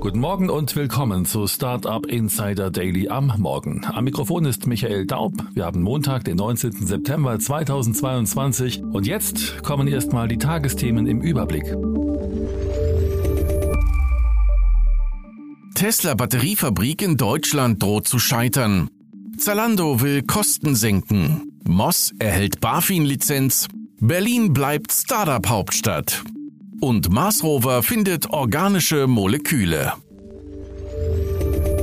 Guten Morgen und willkommen zu Startup Insider Daily am Morgen. Am Mikrofon ist Michael Daub. Wir haben Montag, den 19. September 2022 und jetzt kommen erstmal die Tagesthemen im Überblick. Tesla Batteriefabrik in Deutschland droht zu scheitern. Zalando will Kosten senken. Moss erhält BaFin-Lizenz. Berlin bleibt Startup-Hauptstadt und Mars Rover findet organische Moleküle.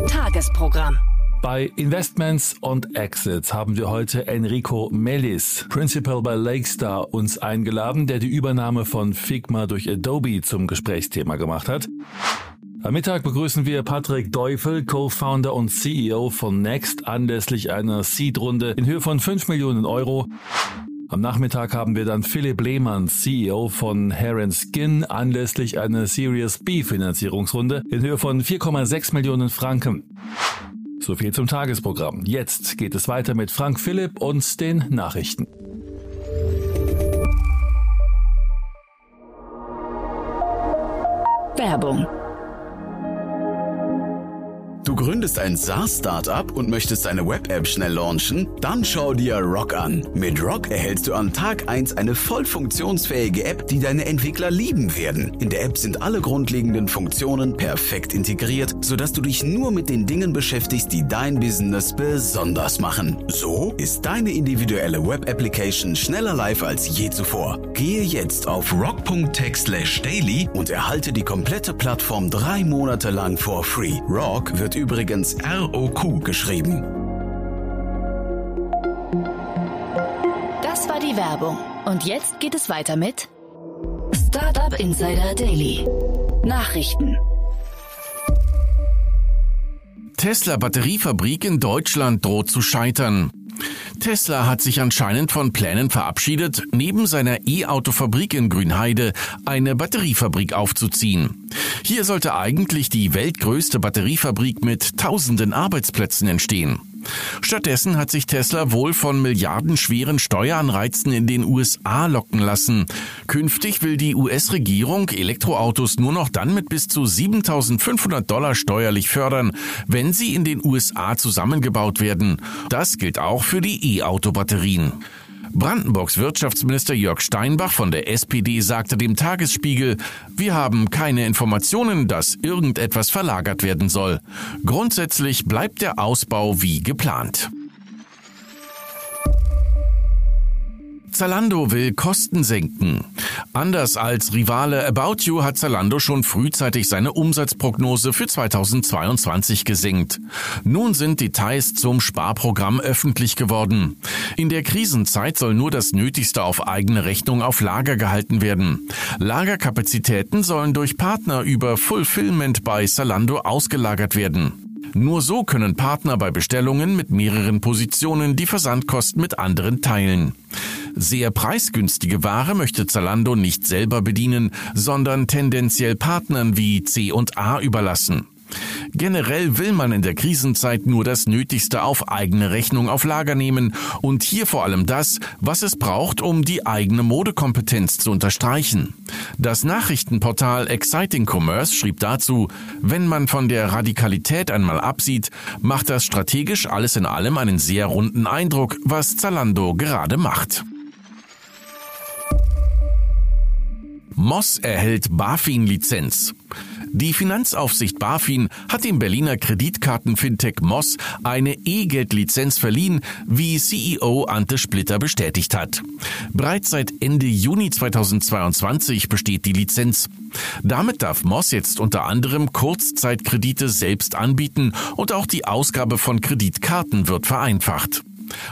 Tagesprogramm. Bei Investments und Exits haben wir heute Enrico Mellis, Principal bei Lakestar, uns eingeladen, der die Übernahme von Figma durch Adobe zum Gesprächsthema gemacht hat. Am Mittag begrüßen wir Patrick Deufel, Co-Founder und CEO von Next, anlässlich einer Seed-Runde in Höhe von 5 Millionen Euro. Am Nachmittag haben wir dann Philipp Lehmann, CEO von Hair Skin, anlässlich einer Series B Finanzierungsrunde in Höhe von 4,6 Millionen Franken. So viel zum Tagesprogramm. Jetzt geht es weiter mit Frank Philipp und den Nachrichten. Werbung gründest ein SaaS-Startup und möchtest eine Web-App schnell launchen? Dann schau dir Rock an. Mit Rock erhältst du an Tag 1 eine voll funktionsfähige App, die deine Entwickler lieben werden. In der App sind alle grundlegenden Funktionen perfekt integriert, sodass du dich nur mit den Dingen beschäftigst, die dein Business besonders machen. So ist deine individuelle Web-Application schneller live als je zuvor. Gehe jetzt auf rock.tech/daily und erhalte die komplette Plattform drei Monate lang for free. Rock wird übrigens ROQ geschrieben. Das war die Werbung. Und jetzt geht es weiter mit Startup Insider Daily. Nachrichten. Tesla Batteriefabrik in Deutschland droht zu scheitern. Tesla hat sich anscheinend von Plänen verabschiedet, neben seiner E-Auto-Fabrik in Grünheide eine Batteriefabrik aufzuziehen. Hier sollte eigentlich die weltgrößte Batteriefabrik mit tausenden Arbeitsplätzen entstehen. Stattdessen hat sich Tesla wohl von milliardenschweren Steueranreizen in den USA locken lassen. Künftig will die US-Regierung Elektroautos nur noch dann mit bis zu 7500 Dollar steuerlich fördern, wenn sie in den USA zusammengebaut werden. Das gilt auch für die E-Auto-Batterien. Brandenburgs Wirtschaftsminister Jörg Steinbach von der SPD sagte dem Tagesspiegel, wir haben keine Informationen, dass irgendetwas verlagert werden soll. Grundsätzlich bleibt der Ausbau wie geplant. Zalando will Kosten senken. Anders als Rivale About You hat Zalando schon frühzeitig seine Umsatzprognose für 2022 gesenkt. Nun sind Details zum Sparprogramm öffentlich geworden. In der Krisenzeit soll nur das Nötigste auf eigene Rechnung auf Lager gehalten werden. Lagerkapazitäten sollen durch Partner über Fulfillment bei Zalando ausgelagert werden. Nur so können Partner bei Bestellungen mit mehreren Positionen die Versandkosten mit anderen teilen. Sehr preisgünstige Ware möchte Zalando nicht selber bedienen, sondern tendenziell Partnern wie C&A überlassen. Generell will man in der Krisenzeit nur das Nötigste auf eigene Rechnung auf Lager nehmen und hier vor allem das, was es braucht, um die eigene Modekompetenz zu unterstreichen. Das Nachrichtenportal Exciting Commerce schrieb dazu, wenn man von der Radikalität einmal absieht, macht das strategisch alles in allem einen sehr runden Eindruck, was Zalando gerade macht. Moss erhält BaFin-Lizenz. Die Finanzaufsicht BaFin hat dem Berliner Kreditkarten-Fintech Moss eine E-Geld-Lizenz verliehen, wie CEO Ante Splitter bestätigt hat. Bereits seit Ende Juni 2022 besteht die Lizenz. Damit darf Moss jetzt unter anderem Kurzzeitkredite selbst anbieten und auch die Ausgabe von Kreditkarten wird vereinfacht.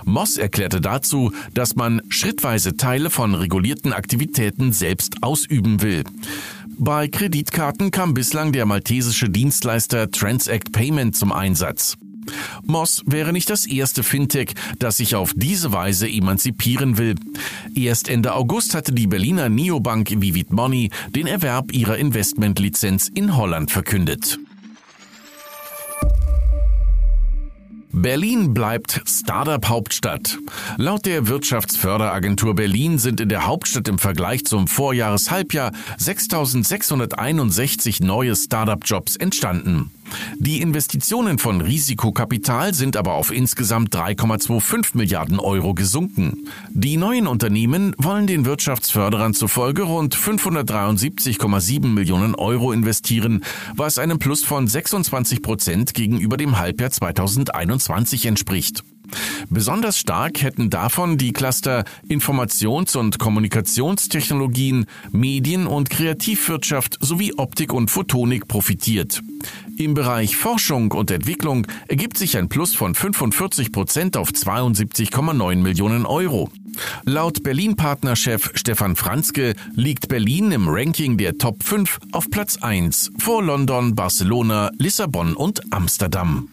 Moss erklärte dazu, dass man schrittweise Teile von regulierten Aktivitäten selbst ausüben will. Bei Kreditkarten kam bislang der maltesische Dienstleister Transact Payment zum Einsatz. Moss wäre nicht das erste Fintech, das sich auf diese Weise emanzipieren will. Erst Ende August hatte die Berliner Neobank Vivid Money den Erwerb ihrer Investmentlizenz in Holland verkündet. Berlin bleibt Startup-Hauptstadt. Laut der Wirtschaftsförderagentur Berlin sind in der Hauptstadt im Vergleich zum Vorjahreshalbjahr 6.661 neue Startup-Jobs entstanden. Die Investitionen von Risikokapital sind aber auf insgesamt 3,25 Milliarden Euro gesunken. Die neuen Unternehmen wollen den Wirtschaftsförderern zufolge rund 573,7 Millionen Euro investieren, was einem Plus von 26 Prozent gegenüber dem Halbjahr 2021 entspricht. Besonders stark hätten davon die Cluster Informations- und Kommunikationstechnologien, Medien- und Kreativwirtschaft sowie Optik und Photonik profitiert. Im Bereich Forschung und Entwicklung ergibt sich ein Plus von 45 Prozent auf 72,9 Millionen Euro. Laut Berlin-Partnerchef Stefan Franzke liegt Berlin im Ranking der Top 5 auf Platz 1 vor London, Barcelona, Lissabon und Amsterdam.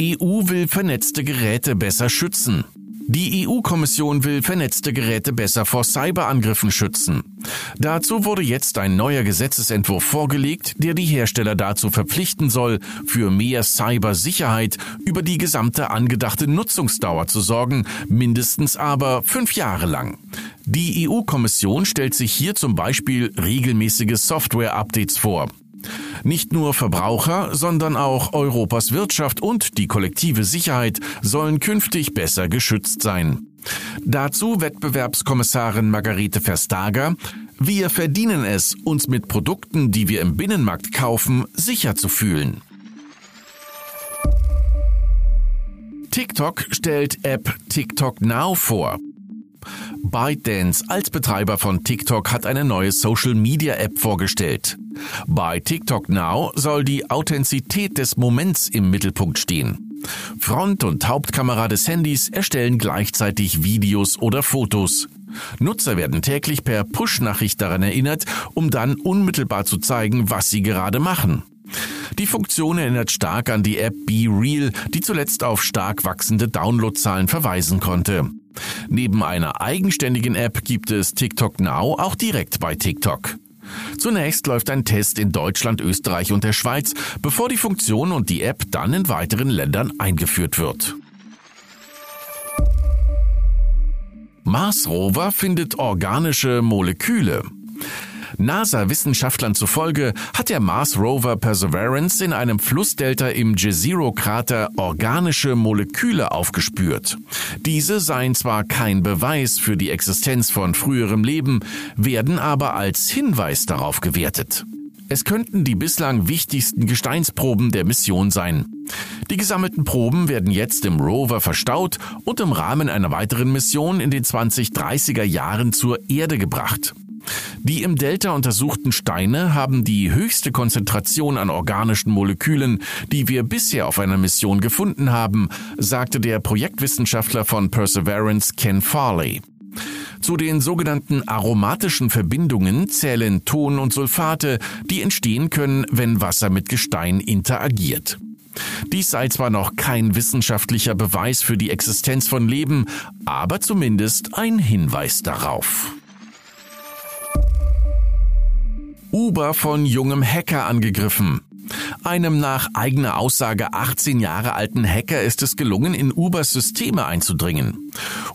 EU will vernetzte Geräte besser schützen. Die EU-Kommission will vernetzte Geräte besser vor Cyberangriffen schützen. Dazu wurde jetzt ein neuer Gesetzesentwurf vorgelegt, der die Hersteller dazu verpflichten soll, für mehr Cybersicherheit über die gesamte angedachte Nutzungsdauer zu sorgen, mindestens aber fünf Jahre lang. Die EU-Kommission stellt sich hier zum Beispiel regelmäßige Software-Updates vor. Nicht nur Verbraucher, sondern auch Europas Wirtschaft und die kollektive Sicherheit sollen künftig besser geschützt sein. Dazu Wettbewerbskommissarin Margarete Verstager, wir verdienen es, uns mit Produkten, die wir im Binnenmarkt kaufen, sicher zu fühlen. TikTok stellt App TikTok Now vor. ByteDance als Betreiber von TikTok hat eine neue Social-Media-App vorgestellt. Bei TikTok Now soll die Authentizität des Moments im Mittelpunkt stehen. Front- und Hauptkamera des Handys erstellen gleichzeitig Videos oder Fotos. Nutzer werden täglich per Push-Nachricht daran erinnert, um dann unmittelbar zu zeigen, was sie gerade machen. Die Funktion erinnert stark an die App Be Real, die zuletzt auf stark wachsende Downloadzahlen verweisen konnte. Neben einer eigenständigen App gibt es TikTok Now auch direkt bei TikTok. Zunächst läuft ein Test in Deutschland, Österreich und der Schweiz, bevor die Funktion und die App dann in weiteren Ländern eingeführt wird. Mars Rover findet organische Moleküle. NASA-Wissenschaftlern zufolge hat der Mars Rover Perseverance in einem Flussdelta im Jezero-Krater organische Moleküle aufgespürt. Diese seien zwar kein Beweis für die Existenz von früherem Leben, werden aber als Hinweis darauf gewertet. Es könnten die bislang wichtigsten Gesteinsproben der Mission sein. Die gesammelten Proben werden jetzt im Rover verstaut und im Rahmen einer weiteren Mission in den 2030er Jahren zur Erde gebracht. Die im Delta untersuchten Steine haben die höchste Konzentration an organischen Molekülen, die wir bisher auf einer Mission gefunden haben, sagte der Projektwissenschaftler von Perseverance Ken Farley. Zu den sogenannten aromatischen Verbindungen zählen Ton und Sulfate, die entstehen können, wenn Wasser mit Gestein interagiert. Dies sei zwar noch kein wissenschaftlicher Beweis für die Existenz von Leben, aber zumindest ein Hinweis darauf. Uber von jungem Hacker angegriffen. Einem nach eigener Aussage 18 Jahre alten Hacker ist es gelungen, in Ubers Systeme einzudringen.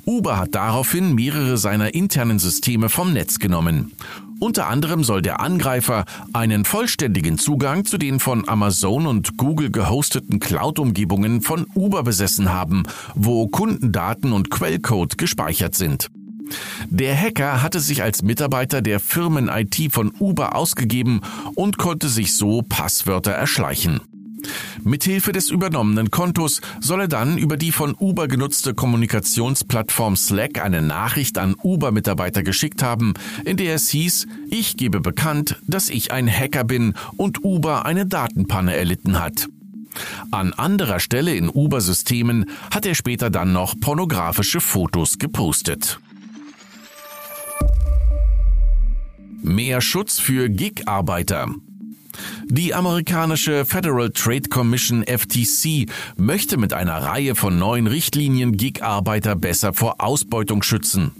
Uber hat daraufhin mehrere seiner internen Systeme vom Netz genommen. Unter anderem soll der Angreifer einen vollständigen Zugang zu den von Amazon und Google gehosteten Cloud-Umgebungen von Uber besessen haben, wo Kundendaten und Quellcode gespeichert sind. Der Hacker hatte sich als Mitarbeiter der Firmen-IT von Uber ausgegeben und konnte sich so Passwörter erschleichen. Mithilfe des übernommenen Kontos soll er dann über die von Uber genutzte Kommunikationsplattform Slack eine Nachricht an Uber-Mitarbeiter geschickt haben, in der es hieß, ich gebe bekannt, dass ich ein Hacker bin und Uber eine Datenpanne erlitten hat. An anderer Stelle in Uber-Systemen hat er später dann noch pornografische Fotos gepostet. Mehr Schutz für Gig-Arbeiter. Die amerikanische Federal Trade Commission FTC möchte mit einer Reihe von neuen Richtlinien Gig-Arbeiter besser vor Ausbeutung schützen.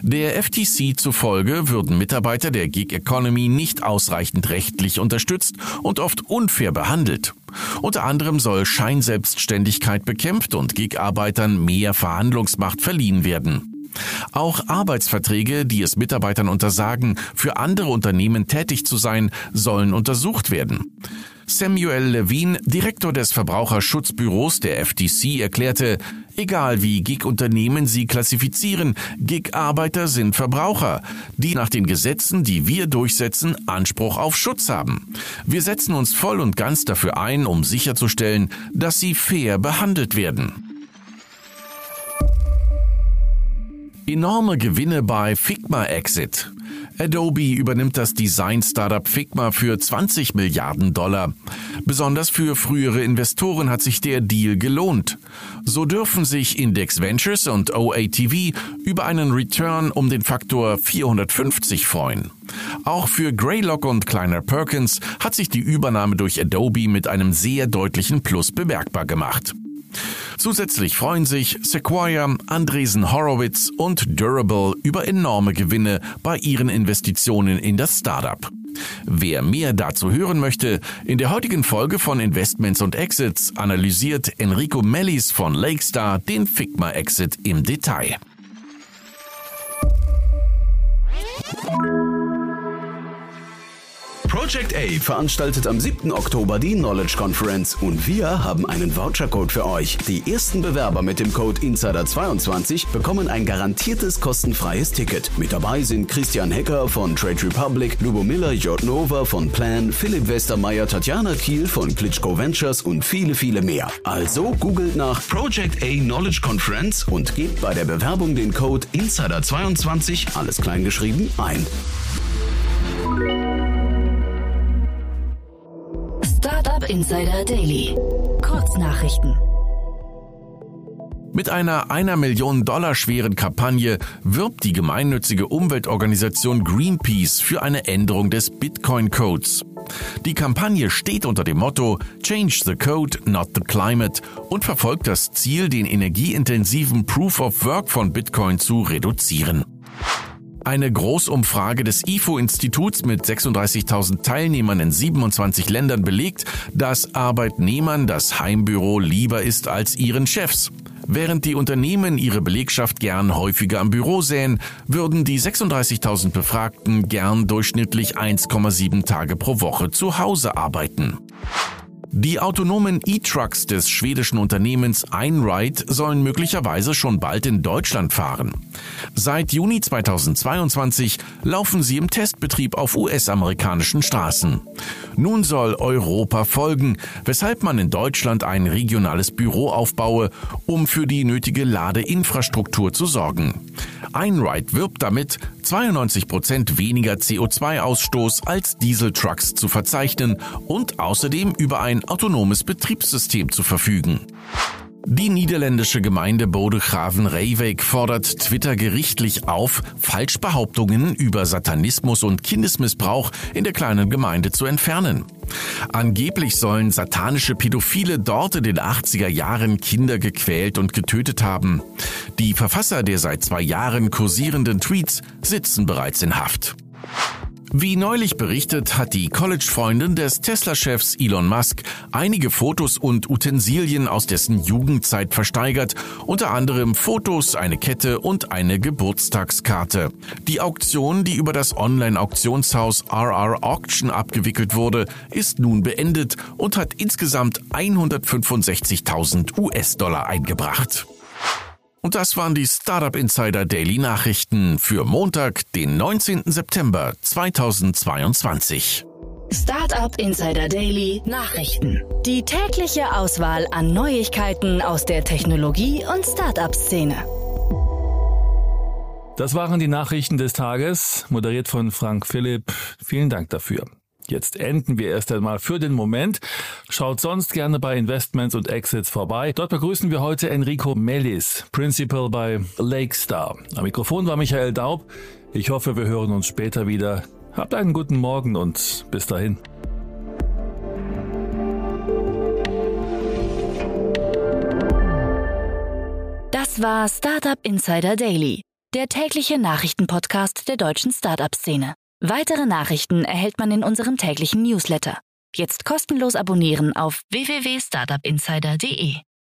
Der FTC zufolge würden Mitarbeiter der Gig Economy nicht ausreichend rechtlich unterstützt und oft unfair behandelt. Unter anderem soll Scheinselbstständigkeit bekämpft und Gig-Arbeitern mehr Verhandlungsmacht verliehen werden. Auch Arbeitsverträge, die es Mitarbeitern untersagen, für andere Unternehmen tätig zu sein, sollen untersucht werden. Samuel Levine, Direktor des Verbraucherschutzbüros der FTC, erklärte, egal wie Gig-Unternehmen sie klassifizieren, Gig-Arbeiter sind Verbraucher, die nach den Gesetzen, die wir durchsetzen, Anspruch auf Schutz haben. Wir setzen uns voll und ganz dafür ein, um sicherzustellen, dass sie fair behandelt werden. Enorme Gewinne bei Figma Exit. Adobe übernimmt das Design-Startup Figma für 20 Milliarden Dollar. Besonders für frühere Investoren hat sich der Deal gelohnt. So dürfen sich Index Ventures und OATV über einen Return um den Faktor 450 freuen. Auch für Greylock und Kleiner Perkins hat sich die Übernahme durch Adobe mit einem sehr deutlichen Plus bemerkbar gemacht. Zusätzlich freuen sich Sequoia, Andresen Horowitz und Durable über enorme Gewinne bei ihren Investitionen in das Startup. Wer mehr dazu hören möchte, in der heutigen Folge von Investments und Exits analysiert Enrico Mellis von Lakestar den Figma Exit im Detail. Project A veranstaltet am 7. Oktober die Knowledge Conference und wir haben einen Vouchercode für euch. Die ersten Bewerber mit dem Code Insider22 bekommen ein garantiertes kostenfreies Ticket. Mit dabei sind Christian Hecker von Trade Republic, Lubomila Jotnova von Plan, Philipp Westermeier, Tatjana Kiel von Klitschko Ventures und viele, viele mehr. Also googelt nach Project A Knowledge Conference und gebt bei der Bewerbung den Code Insider22, alles klein geschrieben, ein. Insider Daily. Kurznachrichten. Mit einer einer Million Dollar schweren Kampagne wirbt die gemeinnützige Umweltorganisation Greenpeace für eine Änderung des Bitcoin-Codes. Die Kampagne steht unter dem Motto Change the Code, not the Climate und verfolgt das Ziel, den energieintensiven Proof of Work von Bitcoin zu reduzieren. Eine Großumfrage des IFO-Instituts mit 36.000 Teilnehmern in 27 Ländern belegt, dass Arbeitnehmern das Heimbüro lieber ist als ihren Chefs. Während die Unternehmen ihre Belegschaft gern häufiger am Büro sähen, würden die 36.000 Befragten gern durchschnittlich 1,7 Tage pro Woche zu Hause arbeiten. Die autonomen E-Trucks des schwedischen Unternehmens Einride sollen möglicherweise schon bald in Deutschland fahren. Seit Juni 2022 laufen sie im Testbetrieb auf US-amerikanischen Straßen. Nun soll Europa folgen, weshalb man in Deutschland ein regionales Büro aufbaue, um für die nötige Ladeinfrastruktur zu sorgen. Einride wirbt damit, 92 Prozent weniger CO2-Ausstoß als Dieseltrucks zu verzeichnen und außerdem über ein autonomes Betriebssystem zu verfügen. Die niederländische Gemeinde Bodegraven-Reewijk fordert Twitter gerichtlich auf, Falschbehauptungen über Satanismus und Kindesmissbrauch in der kleinen Gemeinde zu entfernen. Angeblich sollen satanische Pädophile dort in den 80er Jahren Kinder gequält und getötet haben. Die Verfasser der seit zwei Jahren kursierenden Tweets sitzen bereits in Haft. Wie neulich berichtet, hat die College-Freundin des Tesla-Chefs Elon Musk einige Fotos und Utensilien aus dessen Jugendzeit versteigert, unter anderem Fotos, eine Kette und eine Geburtstagskarte. Die Auktion, die über das Online-Auktionshaus RR Auction abgewickelt wurde, ist nun beendet und hat insgesamt 165.000 US-Dollar eingebracht. Und das waren die Startup Insider Daily Nachrichten für Montag, den 19. September 2022. Startup Insider Daily Nachrichten. Die tägliche Auswahl an Neuigkeiten aus der Technologie- und Startup-Szene. Das waren die Nachrichten des Tages, moderiert von Frank Philipp. Vielen Dank dafür. Jetzt enden wir erst einmal für den Moment. Schaut sonst gerne bei Investments und Exits vorbei. Dort begrüßen wir heute Enrico Mellis, Principal bei Lakestar. Am Mikrofon war Michael Daub. Ich hoffe, wir hören uns später wieder. Habt einen guten Morgen und bis dahin. Das war Startup Insider Daily, der tägliche Nachrichtenpodcast der deutschen Startup-Szene. Weitere Nachrichten erhält man in unserem täglichen Newsletter. Jetzt kostenlos abonnieren auf www.startupinsider.de.